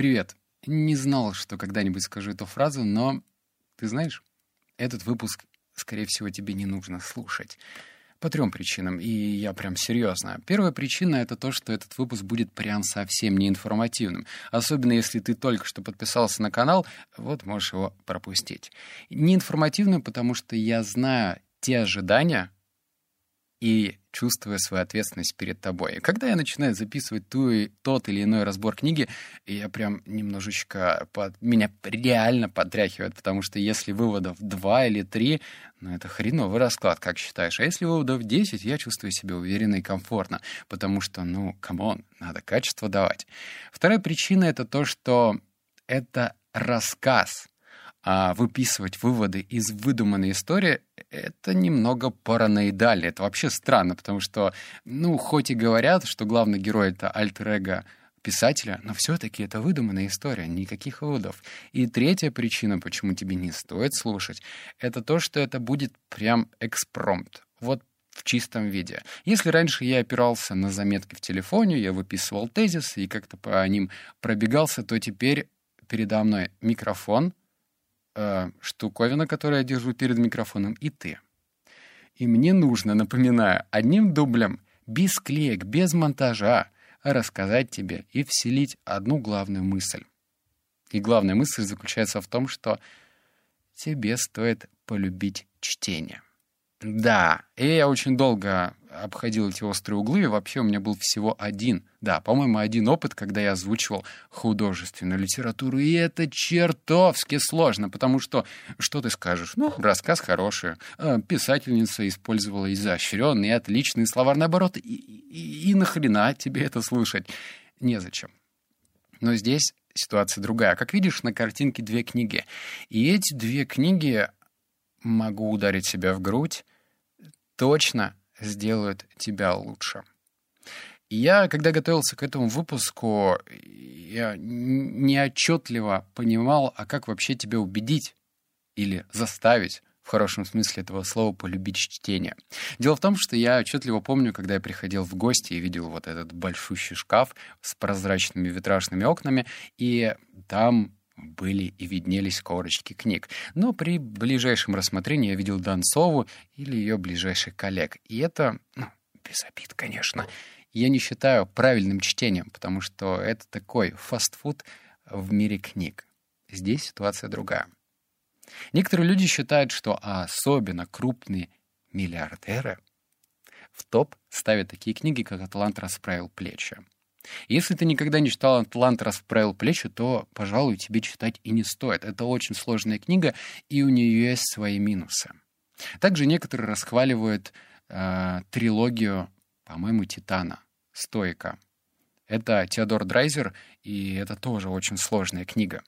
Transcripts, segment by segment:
Привет. Не знал, что когда-нибудь скажу эту фразу, но ты знаешь, этот выпуск, скорее всего, тебе не нужно слушать. По трем причинам, и я прям серьезно. Первая причина — это то, что этот выпуск будет прям совсем неинформативным. Особенно если ты только что подписался на канал, вот можешь его пропустить. Неинформативным, потому что я знаю те ожидания, и чувствуя свою ответственность перед тобой. Когда я начинаю записывать ту и тот или иной разбор книги, я прям немножечко... Под... Меня реально подряхивает, потому что если выводов два или три, ну, это хреновый расклад, как считаешь. А если выводов 10, я чувствую себя уверенно и комфортно, потому что, ну, come on, надо качество давать. Вторая причина — это то, что это рассказ — а выписывать выводы из выдуманной истории — это немного параноидально. Это вообще странно, потому что, ну, хоть и говорят, что главный герой — это альтер-эго писателя, но все-таки это выдуманная история, никаких выводов. И третья причина, почему тебе не стоит слушать, это то, что это будет прям экспромт. Вот в чистом виде. Если раньше я опирался на заметки в телефоне, я выписывал тезисы и как-то по ним пробегался, то теперь передо мной микрофон, э, штуковина, которую я держу перед микрофоном, и ты. И мне нужно, напоминаю, одним дублем, без клеек, без монтажа, рассказать тебе и вселить одну главную мысль. И главная мысль заключается в том, что тебе стоит полюбить чтение. Да, и я очень долго обходил эти острые углы, и вообще у меня был всего один, да, по-моему, один опыт, когда я озвучивал художественную литературу, и это чертовски сложно, потому что, что ты скажешь? Ну, рассказ хороший, а, писательница использовала изощренный и отличный словарный оборот, и, и, и нахрена тебе это слушать? Незачем. Но здесь ситуация другая. Как видишь, на картинке две книги. И эти две книги могу ударить себя в грудь, точно сделают тебя лучше. И я, когда готовился к этому выпуску, я неотчетливо понимал, а как вообще тебя убедить или заставить в хорошем смысле этого слова полюбить чтение. Дело в том, что я отчетливо помню, когда я приходил в гости и видел вот этот большущий шкаф с прозрачными витражными окнами, и там были и виднелись корочки книг. Но при ближайшем рассмотрении я видел Донцову или ее ближайших коллег. И это, ну, без обид, конечно, я не считаю правильным чтением, потому что это такой фастфуд в мире книг. Здесь ситуация другая. Некоторые люди считают, что особенно крупные миллиардеры в топ ставят такие книги, как «Атлант расправил плечи». Если ты никогда не читал «Атлант расправил плечи», то, пожалуй, тебе читать и не стоит. Это очень сложная книга, и у нее есть свои минусы. Также некоторые расхваливают э, трилогию, по-моему, «Титана», «Стойка». Это Теодор Драйзер, и это тоже очень сложная книга.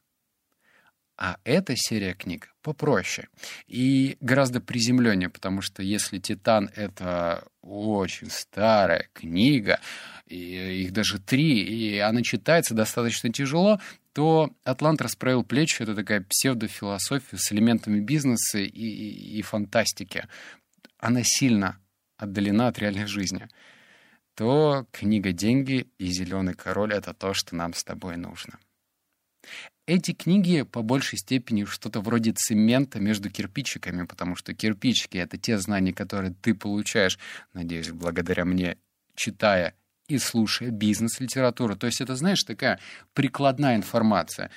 А эта серия книг попроще и гораздо приземленнее, потому что если «Титан» — это очень старая книга, и их даже три, и она читается достаточно тяжело, то «Атлант расправил плечи» — это такая псевдофилософия с элементами бизнеса и, и, и фантастики. Она сильно отдалена от реальной жизни. То книга «Деньги» и «Зеленый король» — это то, что нам с тобой нужно. Эти книги по большей степени что-то вроде цемента между кирпичиками, потому что кирпичики — это те знания, которые ты получаешь, надеюсь, благодаря мне, читая и слушая бизнес-литературу. То есть это, знаешь, такая прикладная информация.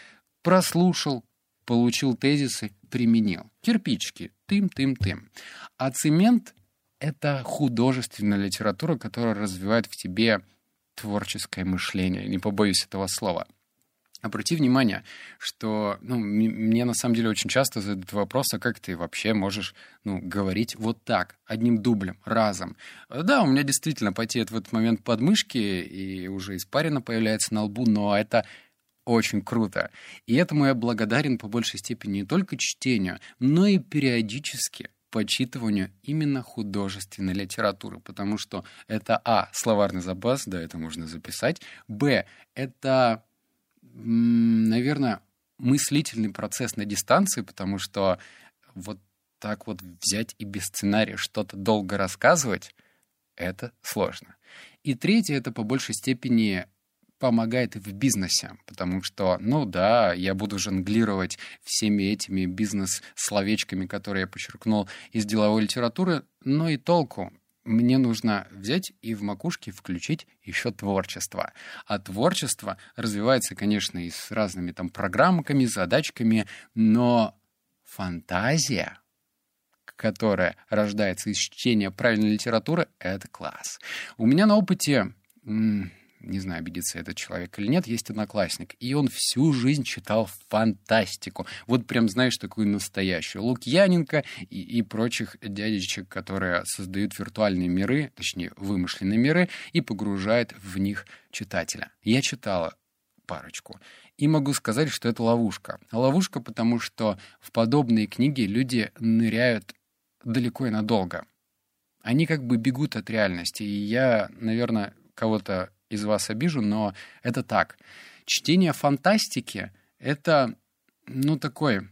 Прослушал, получил тезисы, применил. Кирпичики, тым-тым-тым. А цемент — это художественная литература, которая развивает в тебе творческое мышление, не побоюсь этого слова. Обрати внимание, что ну, мне на самом деле очень часто задают вопрос, а как ты вообще можешь ну, говорить вот так, одним дублем, разом. Да, у меня действительно потеет в этот момент подмышки, и уже испарина появляется на лбу, но это очень круто. И этому я благодарен по большей степени не только чтению, но и периодически почитыванию именно художественной литературы, потому что это, а, словарный запас, да, это можно записать, б, это наверное, мыслительный процесс на дистанции, потому что вот так вот взять и без сценария что-то долго рассказывать, это сложно. И третье — это по большей степени помогает в бизнесе, потому что, ну да, я буду жонглировать всеми этими бизнес-словечками, которые я подчеркнул из деловой литературы, но и толку. Мне нужно взять и в макушке включить еще творчество. А творчество развивается, конечно, и с разными там программками, задачками, но фантазия, которая рождается из чтения правильной литературы, это класс. У меня на опыте не знаю, обидится этот человек или нет, есть одноклассник. И он всю жизнь читал фантастику. Вот прям, знаешь, такую настоящую. Лукьяненко и, и прочих дядечек, которые создают виртуальные миры, точнее, вымышленные миры, и погружают в них читателя. Я читала парочку. И могу сказать, что это ловушка. Ловушка, потому что в подобные книги люди ныряют далеко и надолго. Они как бы бегут от реальности. И я, наверное, кого-то из вас обижу, но это так. Чтение фантастики — это, ну, такой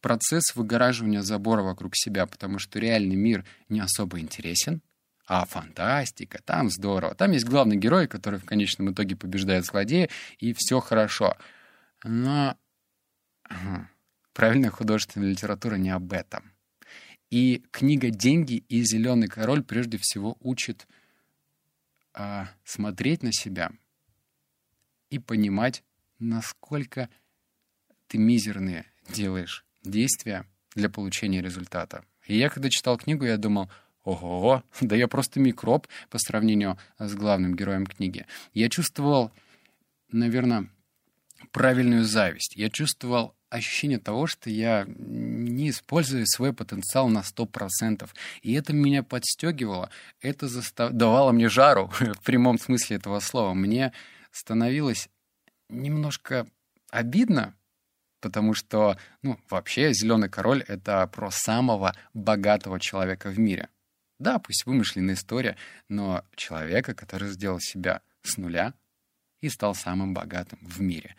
процесс выгораживания забора вокруг себя, потому что реальный мир не особо интересен, а фантастика, там здорово. Там есть главный герой, который в конечном итоге побеждает злодея, и все хорошо. Но правильная художественная литература не об этом. И книга «Деньги» и «Зеленый король» прежде всего учит а, смотреть на себя и понимать, насколько ты мизерные делаешь действия для получения результата. И я, когда читал книгу, я думал, ого, да я просто микроб по сравнению с главным героем книги. Я чувствовал, наверное, правильную зависть. Я чувствовал ощущение того, что я не использую свой потенциал на 100%. И это меня подстегивало, это застав... давало мне жару в прямом смысле этого слова. Мне становилось немножко обидно, потому что, ну, вообще «Зеленый король» — это про самого богатого человека в мире. Да, пусть вымышленная история, но человека, который сделал себя с нуля и стал самым богатым в мире.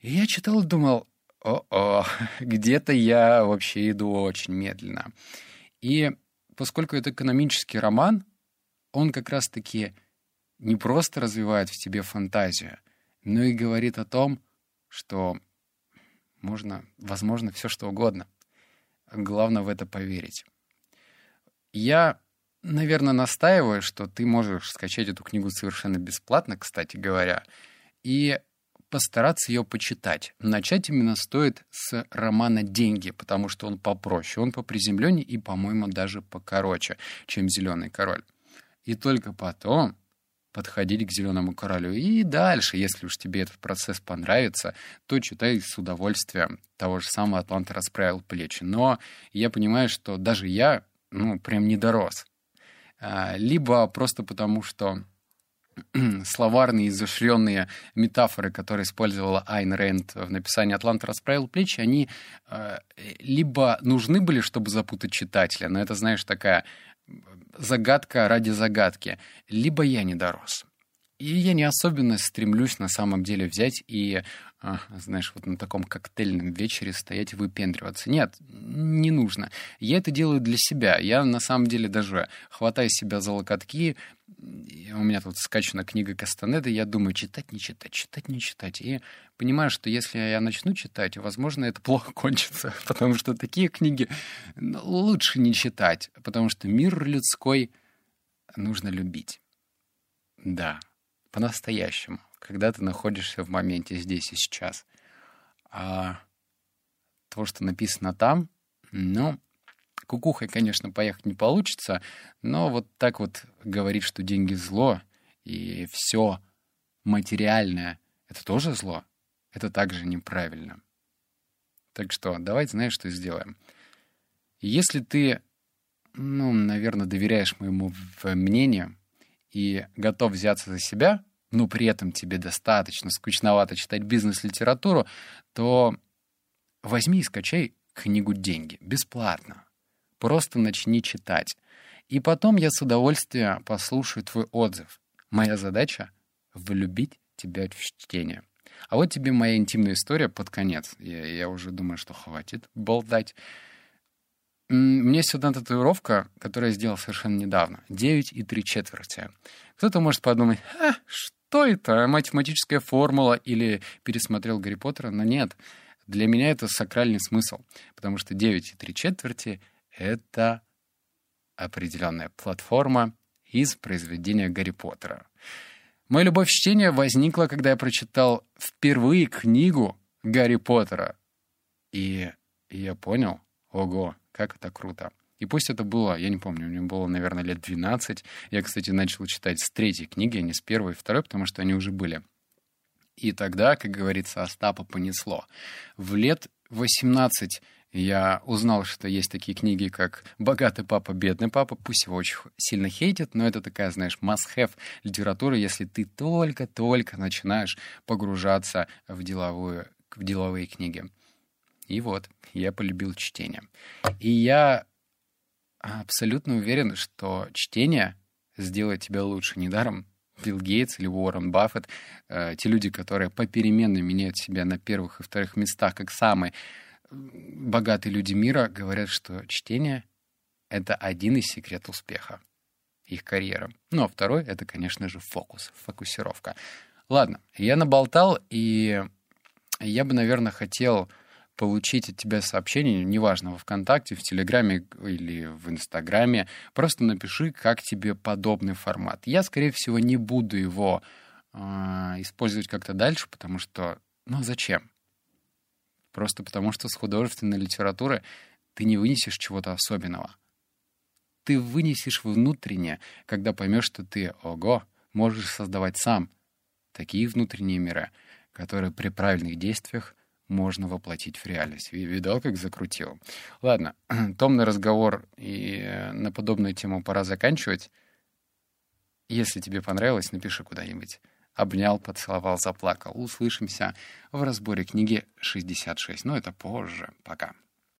И я читал и думал, о-о, где-то я вообще иду очень медленно. И поскольку это экономический роман, он как раз-таки не просто развивает в тебе фантазию, но и говорит о том, что можно, возможно, все что угодно. Главное в это поверить. Я, наверное, настаиваю, что ты можешь скачать эту книгу совершенно бесплатно, кстати говоря, и постараться ее почитать. Начать именно стоит с романа «Деньги», потому что он попроще, он поприземленнее и, по-моему, даже покороче, чем «Зеленый король». И только потом подходить к «Зеленому королю». И дальше, если уж тебе этот процесс понравится, то читай с удовольствием. Того же самого «Атланта расправил плечи». Но я понимаю, что даже я, ну, прям не дорос. А, либо просто потому, что словарные, изощренные метафоры, которые использовала Айн Рэнд в написании «Атлант расправил плечи», они э, либо нужны были, чтобы запутать читателя, но это, знаешь, такая загадка ради загадки, либо я не дорос. И я не особенно стремлюсь на самом деле взять и, а, знаешь, вот на таком коктейльном вечере стоять и выпендриваться. Нет, не нужно. Я это делаю для себя. Я на самом деле даже хватаю себя за локотки. У меня тут скачана книга Кастанеда, я думаю, читать, не читать, читать, не читать. И понимаю, что если я начну читать, возможно, это плохо кончится, потому что такие книги ну, лучше не читать, потому что мир людской нужно любить. Да, по-настоящему, когда ты находишься в моменте здесь и сейчас. А то, что написано там, ну, кукухой, конечно, поехать не получится, но вот так вот говорить, что деньги зло, и все материальное — это тоже зло, это также неправильно. Так что давайте, знаешь, что сделаем. Если ты, ну, наверное, доверяешь моему мнению, и готов взяться за себя, но при этом тебе достаточно скучновато читать бизнес-литературу, то возьми и скачай книгу «Деньги» бесплатно. Просто начни читать. И потом я с удовольствием послушаю твой отзыв. Моя задача — влюбить тебя в чтение. А вот тебе моя интимная история под конец. Я, я уже думаю, что хватит болтать. Есть одна татуировка, которую я сделал совершенно недавно. 9 и 3 четверти. Кто-то может подумать, а, что это? Математическая формула или пересмотрел Гарри Поттера? Но нет. Для меня это сакральный смысл, потому что 9 и 3 четверти — это определенная платформа из произведения Гарри Поттера. Моя любовь чтения возникла, когда я прочитал впервые книгу Гарри Поттера. И я понял, ого, как это круто. И пусть это было, я не помню, мне было, наверное, лет 12. Я, кстати, начал читать с третьей книги, а не с первой и второй, потому что они уже были. И тогда, как говорится, Остапа понесло. В лет 18 я узнал, что есть такие книги, как «Богатый папа, бедный папа». Пусть его очень сильно хейтят, но это такая, знаешь, must-have литература, если ты только-только начинаешь погружаться в, деловую, в деловые книги. И вот, я полюбил чтение. И я абсолютно уверен, что чтение сделает тебя лучше. Недаром Билл Гейтс или Уоррен Баффет, э, те люди, которые попеременно меняют себя на первых и вторых местах, как самые богатые люди мира, говорят, что чтение — это один из секретов успеха их карьеры. Ну, а второй — это, конечно же, фокус, фокусировка. Ладно, я наболтал, и я бы, наверное, хотел получить от тебя сообщение, неважно, в ВКонтакте, в Телеграме или в Инстаграме, просто напиши, как тебе подобный формат. Я, скорее всего, не буду его э, использовать как-то дальше, потому что, ну, зачем? Просто потому что с художественной литературы ты не вынесешь чего-то особенного. Ты вынесешь внутреннее, когда поймешь, что ты, ого, можешь создавать сам такие внутренние миры, которые при правильных действиях можно воплотить в реальность. Видал, как закрутил? Ладно, томный разговор и э, на подобную тему пора заканчивать. Если тебе понравилось, напиши куда-нибудь. Обнял, поцеловал, заплакал. Услышимся в разборе книги 66. Но это позже. Пока.